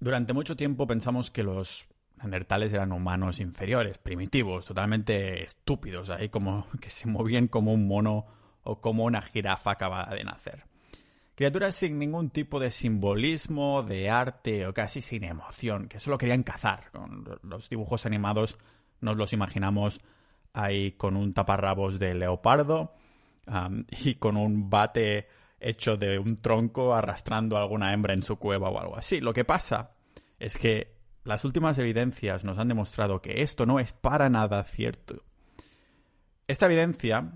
Durante mucho tiempo pensamos que los neandertales eran humanos inferiores, primitivos, totalmente estúpidos, ahí como que se movían como un mono o como una jirafa acabada de nacer. Criaturas sin ningún tipo de simbolismo, de arte o casi sin emoción, que solo querían cazar. Los dibujos animados nos los imaginamos ahí con un taparrabos de leopardo y con un bate hecho de un tronco arrastrando a alguna hembra en su cueva o algo así. Lo que pasa es que las últimas evidencias nos han demostrado que esto no es para nada cierto. Esta evidencia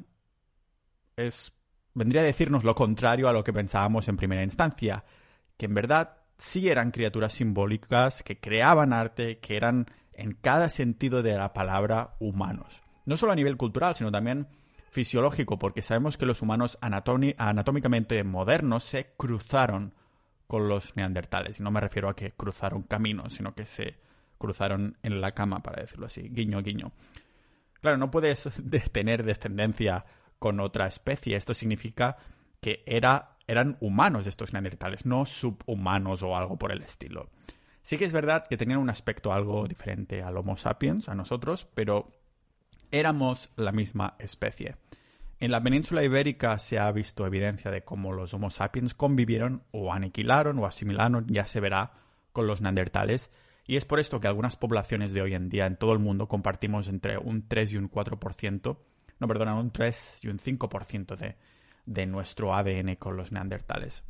es vendría a decirnos lo contrario a lo que pensábamos en primera instancia, que en verdad sí eran criaturas simbólicas, que creaban arte, que eran en cada sentido de la palabra humanos. No solo a nivel cultural, sino también fisiológico, porque sabemos que los humanos anatómicamente modernos se cruzaron con los neandertales. Y no me refiero a que cruzaron caminos, sino que se cruzaron en la cama, para decirlo así. Guiño, guiño. Claro, no puedes tener descendencia con otra especie. Esto significa que era, eran humanos estos neandertales, no subhumanos o algo por el estilo. Sí que es verdad que tenían un aspecto algo diferente al Homo sapiens, a nosotros, pero éramos la misma especie. En la península ibérica se ha visto evidencia de cómo los Homo sapiens convivieron o aniquilaron o asimilaron, ya se verá, con los neandertales, y es por esto que algunas poblaciones de hoy en día en todo el mundo compartimos entre un 3 y un 4%, no, perdona, un 3 y un 5% de, de nuestro ADN con los neandertales.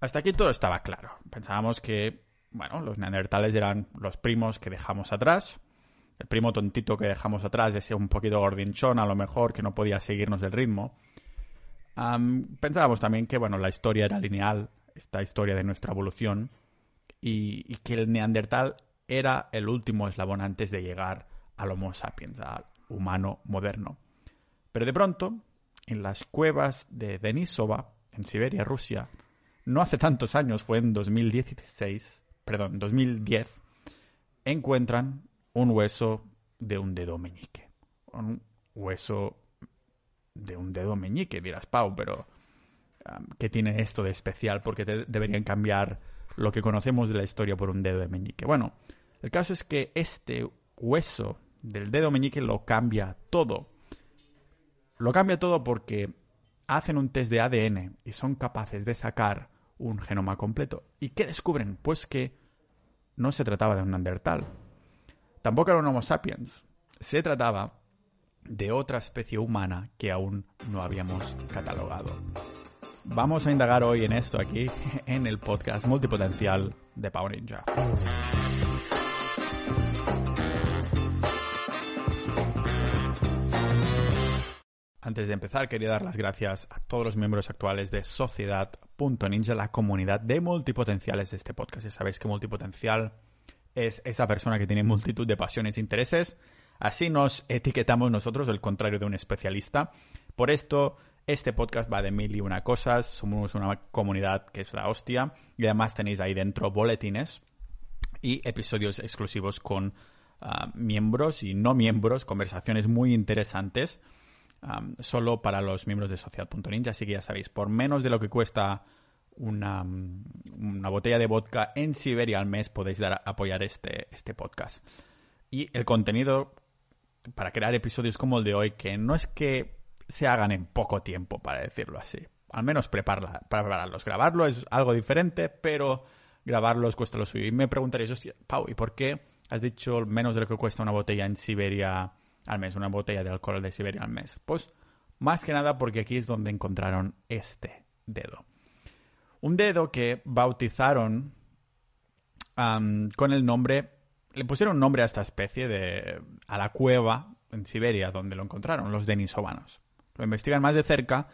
Hasta aquí todo estaba claro. Pensábamos que, bueno, los neandertales eran los primos que dejamos atrás, el primo tontito que dejamos atrás, ese un poquito gordinchón a lo mejor, que no podía seguirnos el ritmo. pensábamos también que, bueno, la historia era lineal, esta historia de nuestra evolución, y, que el neandertal era el último eslabón antes de llegar al Homo sapiens, al humano moderno. Pero de pronto, en las cuevas de Denisova, en Siberia, Rusia, no hace tantos años, fue en 2016, perdón, 2010, encuentran un hueso de un dedo meñique. Un hueso de un dedo meñique, dirás, Pau, pero ¿qué tiene esto de especial? Porque deberían cambiar lo que conocemos de la historia por un dedo de meñique. Bueno, el caso es que este hueso del dedo meñique lo cambia todo. Lo cambia todo porque hacen un test de ADN y son capaces de sacar un genoma completo. ¿Y qué descubren? Pues que no se trataba de un Neandertal, Tampoco era un Homo sapiens. Se trataba de otra especie humana que aún no habíamos catalogado. Vamos a indagar hoy en esto aquí, en el podcast multipotencial de Power Ninja. Antes de empezar, quería dar las gracias a todos los miembros actuales de Sociedad.ninja, la comunidad de multipotenciales de este podcast. Ya sabéis que multipotencial es esa persona que tiene multitud de pasiones e intereses. Así nos etiquetamos nosotros, el contrario de un especialista. Por esto, este podcast va de mil y una cosas. Somos una comunidad que es la hostia. Y además tenéis ahí dentro boletines y episodios exclusivos con ah, miembros y no miembros, conversaciones muy interesantes. Ah, solo para los miembros de Sociedad.ninja. Así que ya sabéis, por menos de lo que cuesta una, una, botella de vodka en Siberia al mes podéis dar apoyar este, este podcast. Y el contenido para crear episodios como el de hoy, que no es que se hagan en poco tiempo, para decirlo así. Al menos prepararlos. Grabarlo es algo diferente, pero grabarlos cuesta lo suyo. Y me preguntaréis, hostia, Pau, ¿y por qué has dicho menos de lo que cuesta una botella en Siberia al mes, una botella de alcohol de Siberia al mes? Pues más que nada porque aquí es donde encontraron este dedo. Un dedo que bautizaron con el nombre, le pusieron nombre a esta especie de, a la cueva en Siberia donde lo encontraron, los denisovanos. Lo investigan más de cerca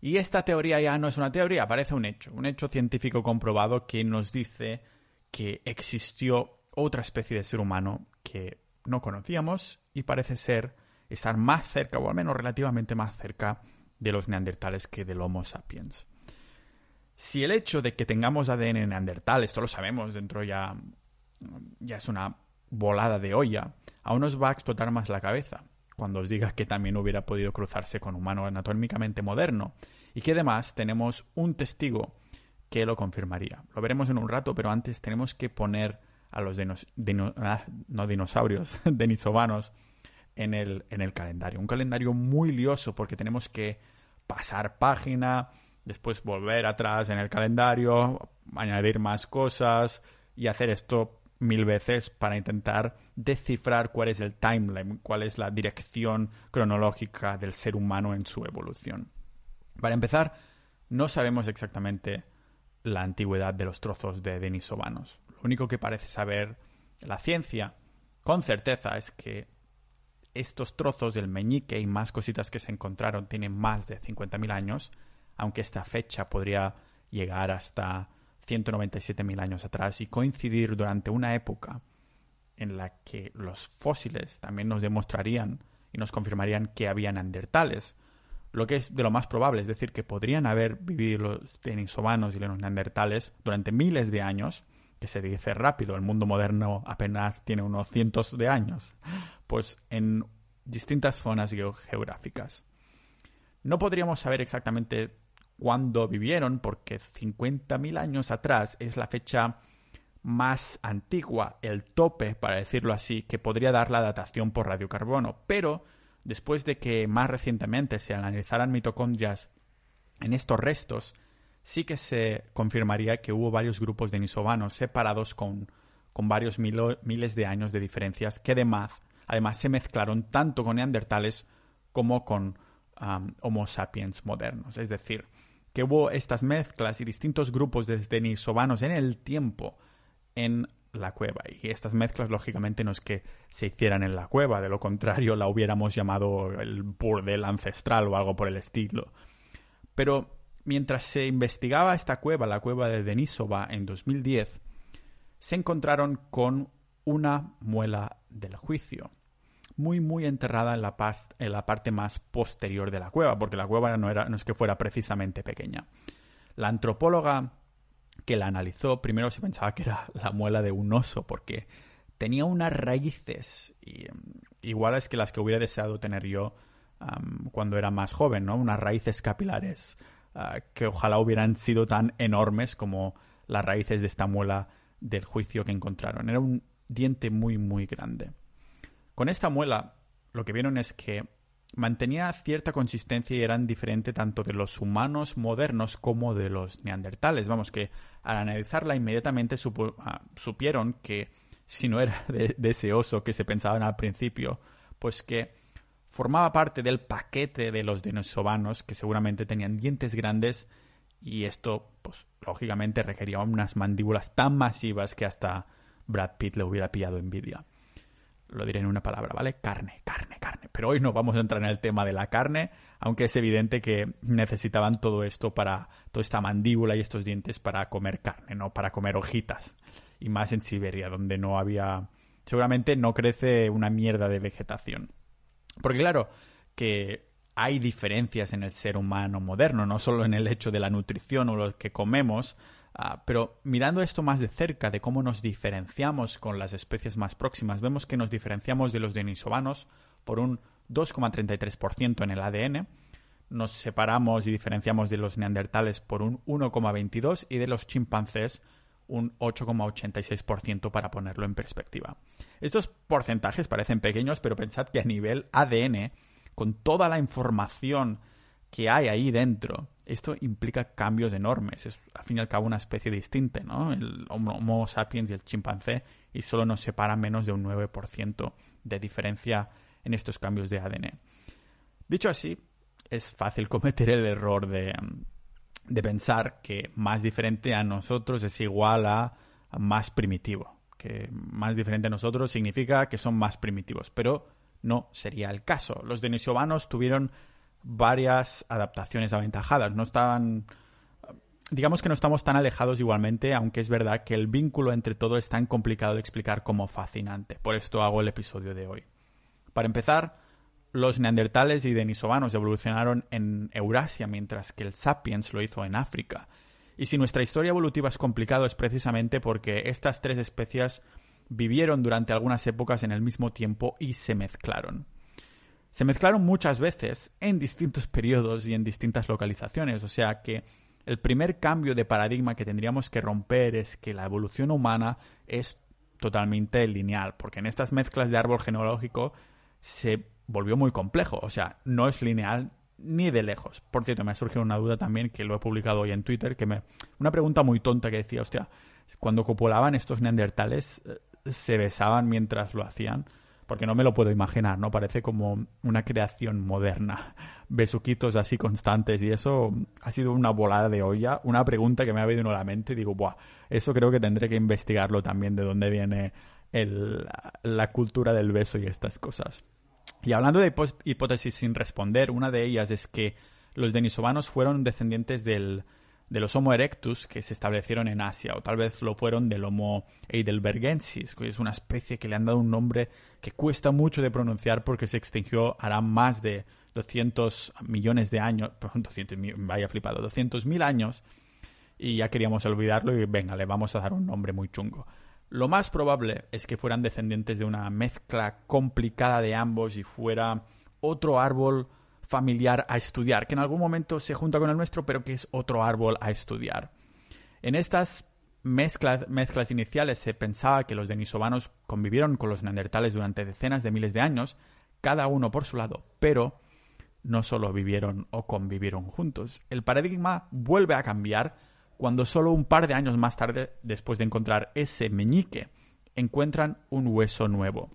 y esta teoría ya no es una teoría, parece un hecho, un hecho científico comprobado que nos dice que existió otra especie de ser humano que no conocíamos y parece ser estar más cerca, o al menos relativamente más cerca, de los neandertales que del Homo sapiens. Si el hecho de que tengamos ADN neandertal, esto lo sabemos, dentro ya, ya es una volada de olla, aún nos va a explotar más la cabeza cuando os diga que también hubiera podido cruzarse con humano anatómicamente moderno y que además tenemos un testigo que lo confirmaría. Lo veremos en un rato, pero antes tenemos que poner a los ah, no dinosaurios, denisovanos en el, en el calendario. Un calendario muy lioso porque tenemos que pasar página, después volver atrás en el calendario, añadir más cosas y hacer esto mil veces para intentar descifrar cuál es el timeline, cuál es la dirección cronológica del ser humano en su evolución. Para empezar, no sabemos exactamente la antigüedad de los trozos de denisovanos. Lo único que parece saber la ciencia con certeza es que estos trozos del meñique y más cositas que se encontraron tienen más de 50.000 años, aunque esta fecha podría llegar hasta 197.000 años atrás y coincidir durante una época en la que los fósiles también nos demostrarían y nos confirmarían que había neandertales, lo que es de lo más probable, es decir, que podrían haber vivido los denisovanos y los neandertales durante miles de años, que se dice rápido, el mundo moderno apenas tiene unos cientos de años, pues en distintas zonas geográficas. No podríamos saber exactamente cuándo vivieron, porque 50.000 años atrás es la fecha más antigua, el tope, para decirlo así, que podría dar la datación por radiocarbono. Pero después de que más recientemente se analizaran mitocondrias en estos restos, sí que se confirmaría que hubo varios grupos de nisovanos separados con, con varios miles de años de diferencias que además, además se mezclaron tanto con neandertales como con Homo sapiens modernos. Es decir, que hubo estas mezclas y distintos grupos de denisovanos en el tiempo en la cueva. Y estas mezclas, lógicamente, no es que se hicieran en la cueva, de lo contrario, la hubiéramos llamado el burdel ancestral o algo por el estilo. Pero mientras se investigaba esta cueva, la cueva de Denisova, en 2010, se encontraron con una muela del juicio, muy, muy enterrada en la, en la parte más posterior de la cueva, porque la cueva no, era, no es que fuera precisamente pequeña. La antropóloga que la analizó, primero se pensaba que era la muela de un oso, porque tenía unas raíces iguales que las que hubiera deseado tener yo cuando era más joven, ¿no? Unas raíces capilares ah, que ojalá hubieran sido tan enormes como las raíces de esta muela del juicio que encontraron. Era un diente muy, muy grande. Con esta muela, lo que vieron es que mantenía cierta consistencia y eran diferente tanto de los humanos modernos como de los neandertales. Vamos, que al analizarla inmediatamente ah, supieron que si no era de, ese oso que se pensaban al principio, pues que formaba parte del paquete de los denisovanos que seguramente tenían dientes grandes y esto, pues lógicamente requería unas mandíbulas tan masivas que hasta Brad Pitt le hubiera pillado envidia lo diré en una palabra, ¿vale? Carne, carne, carne. Pero hoy no vamos a entrar en el tema de la carne, aunque es evidente que necesitaban todo esto para, toda esta mandíbula y estos dientes para comer carne, no para comer hojitas. Y más en Siberia, donde no había, seguramente no crece una mierda de vegetación. Porque claro, que hay diferencias en el ser humano moderno, no solo en el hecho de la nutrición o lo que comemos, Ah, pero mirando esto más de cerca, de cómo nos diferenciamos con las especies más próximas, vemos que nos diferenciamos de los denisovanos por un 2,33% en el ADN, nos separamos y diferenciamos de los neandertales por un 1,22% y de los chimpancés un 8,86% para ponerlo en perspectiva. Estos porcentajes parecen pequeños, pero pensad que a nivel ADN, con toda la información que hay ahí dentro, esto implica cambios enormes. Es al fin y al cabo una especie distinta, ¿no? El Homo sapiens y el chimpancé, y solo nos separa menos de un 9% de diferencia en estos cambios de ADN. Dicho así, es fácil cometer el error de, de pensar que más diferente a nosotros es igual a más primitivo. Que más diferente a nosotros significa que son más primitivos. Pero no sería el caso. Los denisovanos tuvieron varias adaptaciones aventajadas. No estaban. Digamos que no estamos tan alejados igualmente, aunque es verdad que el vínculo entre todo es tan complicado de explicar como fascinante. Por esto hago el episodio de hoy. Para empezar, los neandertales y denisovanos evolucionaron en Eurasia, mientras que el sapiens lo hizo en África. Y si nuestra historia evolutiva es complicado es precisamente porque estas tres especies vivieron durante algunas épocas en el mismo tiempo y se mezclaron se mezclaron muchas veces en distintos periodos y en distintas localizaciones, o sea que el primer cambio de paradigma que tendríamos que romper es que la evolución humana es totalmente lineal, porque en estas mezclas de árbol genealógico se volvió muy complejo, o sea, no es lineal ni de lejos. Por cierto, me ha surgido una duda también que lo he publicado hoy en Twitter, que me una pregunta muy tonta que decía, hostia, cuando copulaban estos neandertales eh, se besaban mientras lo hacían porque no me lo puedo imaginar, ¿no? Parece como una creación moderna. Besuquitos así constantes y eso ha sido una volada de olla, una pregunta que me ha venido a la mente y digo, buah, eso creo que tendré que investigarlo también de dónde viene la cultura del beso y estas cosas. Y hablando de hipótesis sin responder, una de ellas es que los denisovanos fueron descendientes del, de los Homo erectus que se establecieron en Asia, o tal vez lo fueron del Homo heidelbergensis, que es una especie que le han dado un nombre que cuesta mucho de pronunciar porque se extinguió hará más de 200 millones de años, perdón, 200, vaya flipado, 200 mil años, y ya queríamos olvidarlo y venga, le vamos a dar un nombre muy chungo. Lo más probable es que fueran descendientes de una mezcla complicada de ambos y fuera otro árbol familiar a estudiar, que en algún momento se junta con el nuestro, pero que es otro árbol a estudiar. En estas mezclas, iniciales se pensaba que los denisovanos convivieron con los neandertales durante decenas de miles de años, cada uno por su lado, pero no solo vivieron o convivieron juntos. El paradigma vuelve a cambiar cuando solo un par de años más tarde, después de encontrar ese meñique, encuentran un hueso nuevo.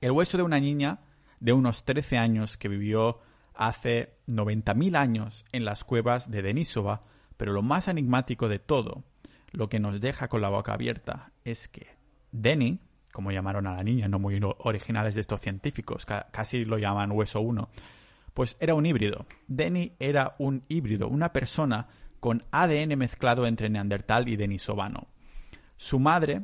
El hueso de una niña de unos 13 años que vivió hace 90.000 años en las cuevas de Denisova, pero lo más enigmático de todo, lo que nos deja con la boca abierta, es que Denny, como llamaron a la niña, no muy originales de estos científicos, casi lo llaman hueso 1, pues era un híbrido. Denny era un híbrido, una persona con ADN mezclado entre neandertal y denisovano. Su madre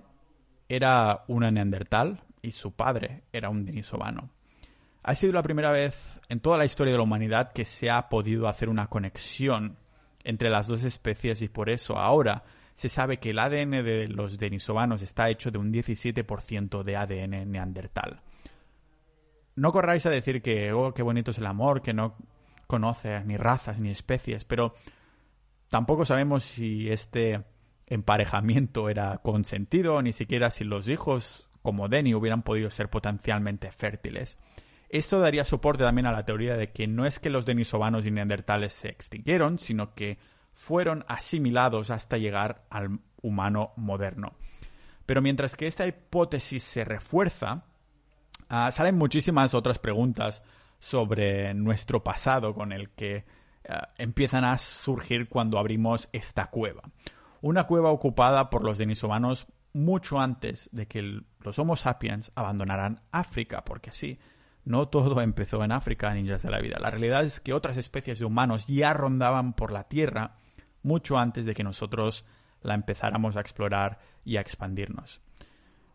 era una neandertal y su padre era un denisovano. Ha sido la primera vez en toda la historia de la humanidad que se ha podido hacer una conexión entre las dos especies y por eso ahora se sabe que el ADN de los denisovanos está hecho de un 17% de ADN neandertal. No corráis a decir que, oh, qué bonito es el amor, que no conoce ni razas ni especies, pero tampoco sabemos si este emparejamiento era consentido, ni siquiera si los hijos como Denny hubieran podido ser potencialmente fértiles. Esto daría soporte también a la teoría de que no es que los denisovanos y neandertales se extinguieron, sino que fueron asimilados hasta llegar al humano moderno. Pero mientras que esta hipótesis se refuerza, ah, salen muchísimas otras preguntas sobre nuestro pasado con el que ah, empiezan a surgir cuando abrimos esta cueva. Una cueva ocupada por los denisovanos mucho antes de que los Homo sapiens abandonaran África, porque sí, no todo empezó en África, ninjas de la vida. La realidad es que otras especies de humanos ya rondaban por la Tierra mucho antes de que nosotros la empezáramos a explorar y a expandirnos.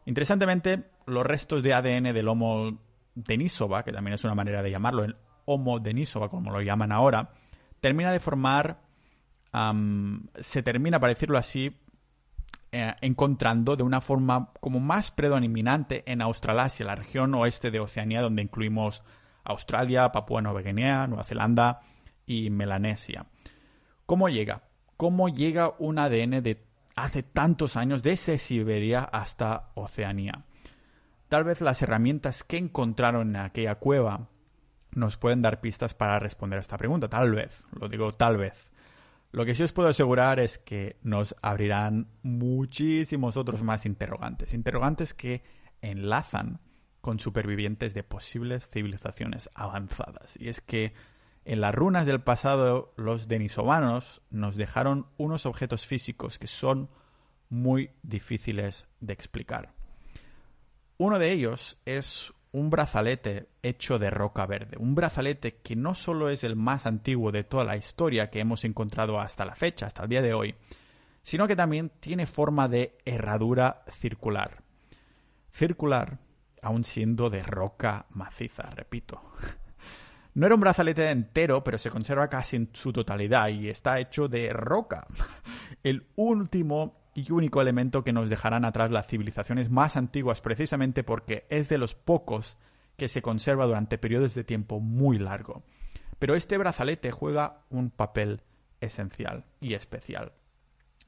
Interesantemente, los restos de ADN del Homo denisova, que también es una manera de llamarlo, el Homo denisova, como lo llaman ahora, termina de formar, se termina, para decirlo así, eh, encontrando de una forma como más predominante en Australasia, la región oeste de Oceanía, donde incluimos Australia, Papúa Nueva Guinea, Nueva Zelanda y Melanesia. ¿Cómo llega? ¿Cómo llega un ADN de hace tantos años desde Siberia hasta Oceanía? Tal vez las herramientas que encontraron en aquella cueva nos pueden dar pistas para responder a esta pregunta. Tal vez, lo digo tal vez. Lo que sí os puedo asegurar es que nos abrirán muchísimos otros más interrogantes. Interrogantes que enlazan con supervivientes de posibles civilizaciones avanzadas. Y es que en las runas del pasado los denisovanos nos dejaron unos objetos físicos que son muy difíciles de explicar. Uno de ellos es un brazalete hecho de roca verde. Un brazalete que no solo es el más antiguo de toda la historia que hemos encontrado hasta la fecha, hasta el día de hoy, sino que también tiene forma de herradura circular. Circular, aún siendo de roca maciza, repito. No era un brazalete entero, pero se conserva casi en su totalidad y está hecho de roca. El último y único elemento que nos dejarán atrás las civilizaciones más antiguas precisamente porque es de los pocos que se conserva durante periodos de tiempo muy largo. Pero este brazalete juega un papel esencial y especial.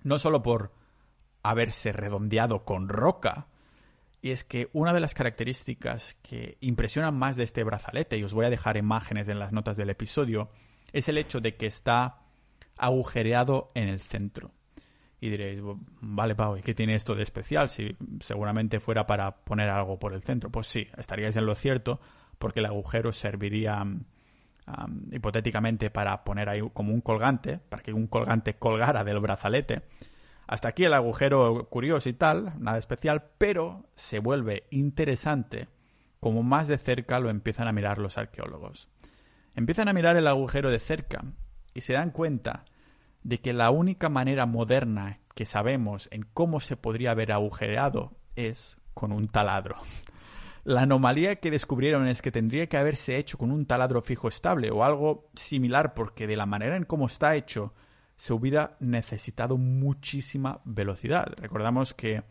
No solo por haberse redondeado con roca, y es que una de las características que impresionan más de este brazalete, y os voy a dejar imágenes en las notas del episodio, es el hecho de que está agujereado en el centro. Y diréis, vale, Pau, ¿y qué tiene esto de especial? Si seguramente fuera para poner algo por el centro. Pues sí, estaríais en lo cierto, porque el agujero serviría hipotéticamente para poner ahí como un colgante, para que un colgante colgara del brazalete. Hasta aquí el agujero curioso y tal, nada especial, pero se vuelve interesante como más de cerca lo empiezan a mirar los arqueólogos. Empiezan a mirar el agujero de cerca y se dan cuenta de que la única manera moderna que sabemos en cómo se podría haber agujereado es con un taladro. La anomalía que descubrieron es que tendría que haberse hecho con un taladro fijo estable o algo similar porque de la manera en cómo está hecho se hubiera necesitado muchísima velocidad. Recordamos que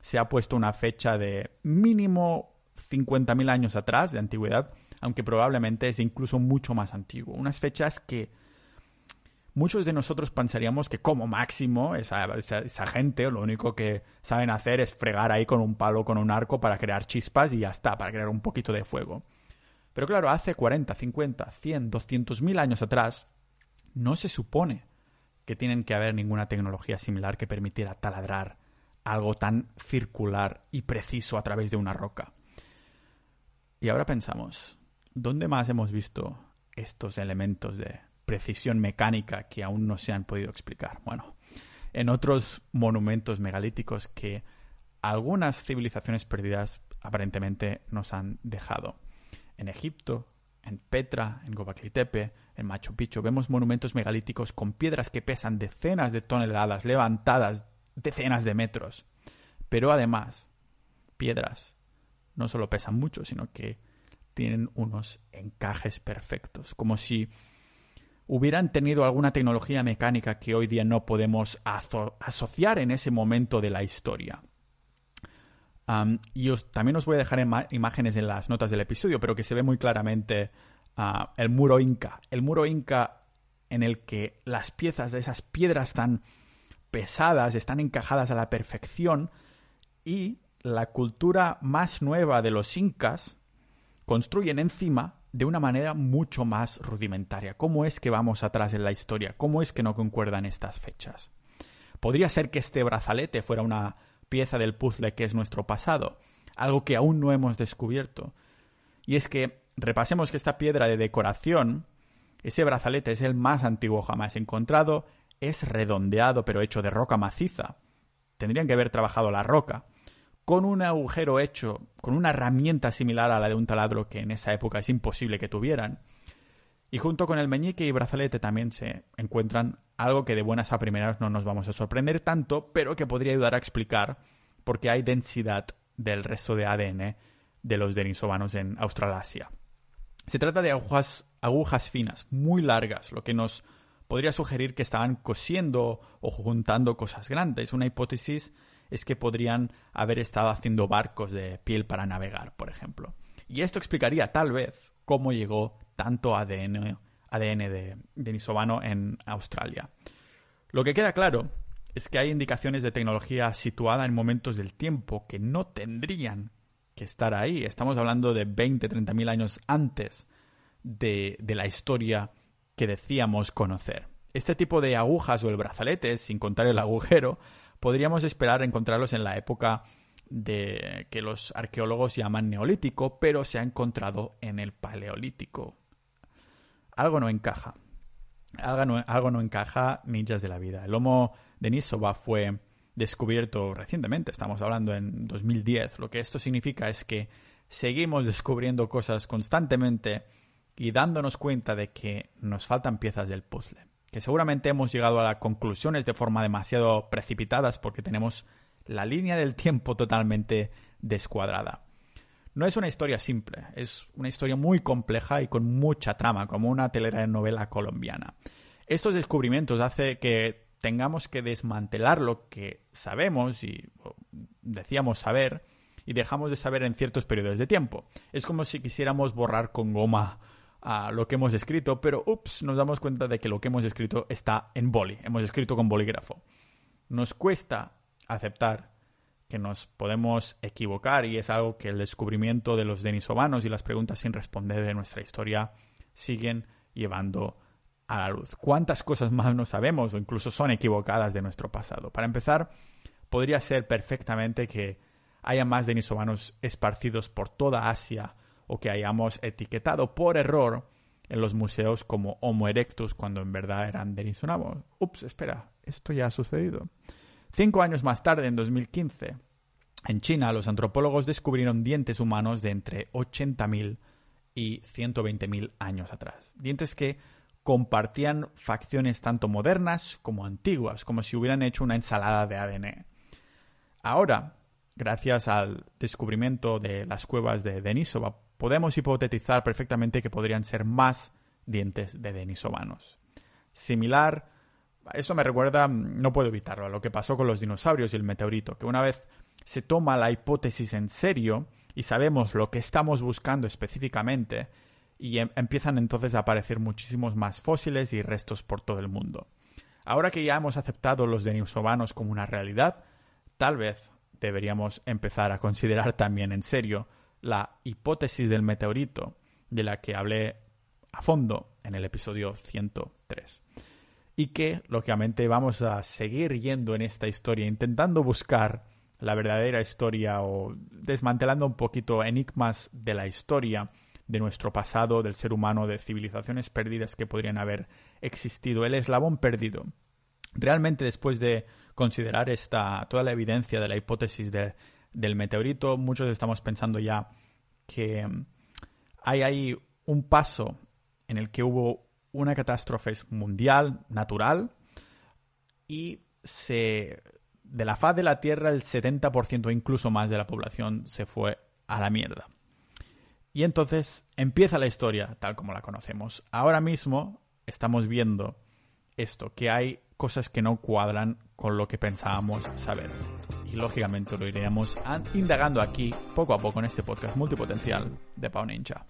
se ha puesto una fecha de mínimo 50.000 años atrás de antigüedad, aunque probablemente es incluso mucho más antiguo. Unas fechas que muchos de nosotros pensaríamos que como máximo esa, gente lo único que saben hacer es fregar ahí con un palo, con un arco para crear chispas y ya está, para crear un poquito de fuego. Pero claro, hace 40, 50, 100, 200 mil años atrás, no se supone que tienen que haber ninguna tecnología similar que permitiera taladrar algo tan circular y preciso a través de una roca. Y ahora pensamos, ¿dónde más hemos visto estos elementos de precisión mecánica que aún no se han podido explicar. Bueno, en otros monumentos megalíticos que algunas civilizaciones perdidas aparentemente nos han dejado. En Egipto, en Petra, en Gobekli en Machu Picchu, vemos monumentos megalíticos con piedras que pesan decenas de toneladas, levantadas decenas de metros. Pero además, piedras no solo pesan mucho, sino que tienen unos encajes perfectos, como si hubieran tenido alguna tecnología mecánica que hoy día no podemos asociar en ese momento de la historia. y también os voy a dejar imágenes en las notas del episodio, pero que se ve muy claramente ah, el muro inca. El muro inca en el que las piezas de esas piedras tan pesadas están encajadas a la perfección y la cultura más nueva de los incas construyen encima de una manera mucho más rudimentaria. ¿Cómo es que vamos atrás en la historia? ¿Cómo es que no concuerdan estas fechas? ¿Podría ser que este brazalete fuera una pieza del puzzle que es nuestro pasado? Algo que aún no hemos descubierto. Y es que repasemos que esta piedra de decoración, ese brazalete es el más antiguo jamás encontrado, es redondeado pero hecho de roca maciza. Tendrían que haber trabajado la roca con un agujero hecho con una herramienta similar a la de un taladro que en esa época es imposible que tuvieran. Y junto con el meñique y brazalete también se encuentran algo que de buenas a primeras no nos vamos a sorprender tanto, pero que podría ayudar a explicar por qué hay densidad del resto de ADN de los denisovanos en Australasia. Se trata de agujas, agujas finas, muy largas, lo que nos podría sugerir que estaban cosiendo o juntando cosas grandes, una hipótesis es que podrían haber estado haciendo barcos de piel para navegar, por ejemplo. Y esto explicaría tal vez cómo llegó tanto ADN, ADN de denisovano en Australia. Lo que queda claro es que hay indicaciones de tecnología situada en momentos del tiempo que no tendrían que estar ahí. Estamos hablando de 20, 30 mil años antes de, de la historia que decíamos conocer. Este tipo de agujas o el brazalete, sin contar el agujero, podríamos esperar encontrarlos en la época de que los arqueólogos llaman neolítico, pero se ha encontrado en el paleolítico. Algo no encaja. Algo no, encaja, ninjas de la vida. El Homo denisova fue descubierto recientemente, estamos hablando en 2010. Lo que esto significa es que seguimos descubriendo cosas constantemente y dándonos cuenta de que nos faltan piezas del puzzle que seguramente hemos llegado a las conclusiones de forma demasiado precipitadas porque tenemos la línea del tiempo totalmente descuadrada. No es una historia simple, es una historia muy compleja y con mucha trama, como una telenovela colombiana. Estos descubrimientos hacen que tengamos que desmantelar lo que sabemos y decíamos saber y dejamos de saber en ciertos periodos de tiempo. Es como si quisiéramos borrar con goma a lo que hemos escrito, pero ups, nos damos cuenta de que lo que hemos escrito está en boli, hemos escrito con bolígrafo. Nos cuesta aceptar que nos podemos equivocar y es algo que el descubrimiento de los denisovanos y las preguntas sin responder de nuestra historia siguen llevando a la luz. ¿Cuántas cosas más no sabemos o incluso son equivocadas de nuestro pasado? Para empezar, podría ser perfectamente que haya más denisovanos esparcidos por toda Asia o que hayamos etiquetado por error en los museos como Homo erectus cuando en verdad eran denisovanos. Ups, espera, esto ya ha sucedido. Cinco años más tarde, en 2015, en China, los antropólogos descubrieron dientes humanos de entre 80.000 y 120.000 años atrás. Dientes que compartían facciones tanto modernas como antiguas, como si hubieran hecho una ensalada de ADN. Ahora, gracias al descubrimiento de las cuevas de Denisova, podemos hipotetizar perfectamente que podrían ser más dientes de denisovanos. Similar, eso me recuerda, no puedo evitarlo, a lo que pasó con los dinosaurios y el meteorito, que una vez se toma la hipótesis en serio y sabemos lo que estamos buscando específicamente, y em, empiezan entonces a aparecer muchísimos más fósiles y restos por todo el mundo. Ahora que ya hemos aceptado los denisovanos como una realidad, tal vez deberíamos empezar a considerar también en serio la hipótesis del meteorito de la que hablé a fondo en el episodio 103. Y que, lógicamente, vamos a seguir yendo en esta historia, intentando buscar la verdadera historia o desmantelando un poquito enigmas de la historia de nuestro pasado, del ser humano, de civilizaciones perdidas que podrían haber existido, el eslabón perdido. Realmente después de considerar esta, toda la evidencia de la hipótesis del meteorito, muchos estamos pensando ya que hay ahí un paso en el que hubo una catástrofe mundial, natural, y se, de la faz de la Tierra el 70% o incluso más de la población se fue a la mierda. Y entonces empieza la historia tal como la conocemos. Ahora mismo estamos viendo esto, que hay cosas que no cuadran con lo que pensábamos saber. Lógicamente lo iremos indagando aquí poco a poco en este podcast multipotencial de Pau Ninja.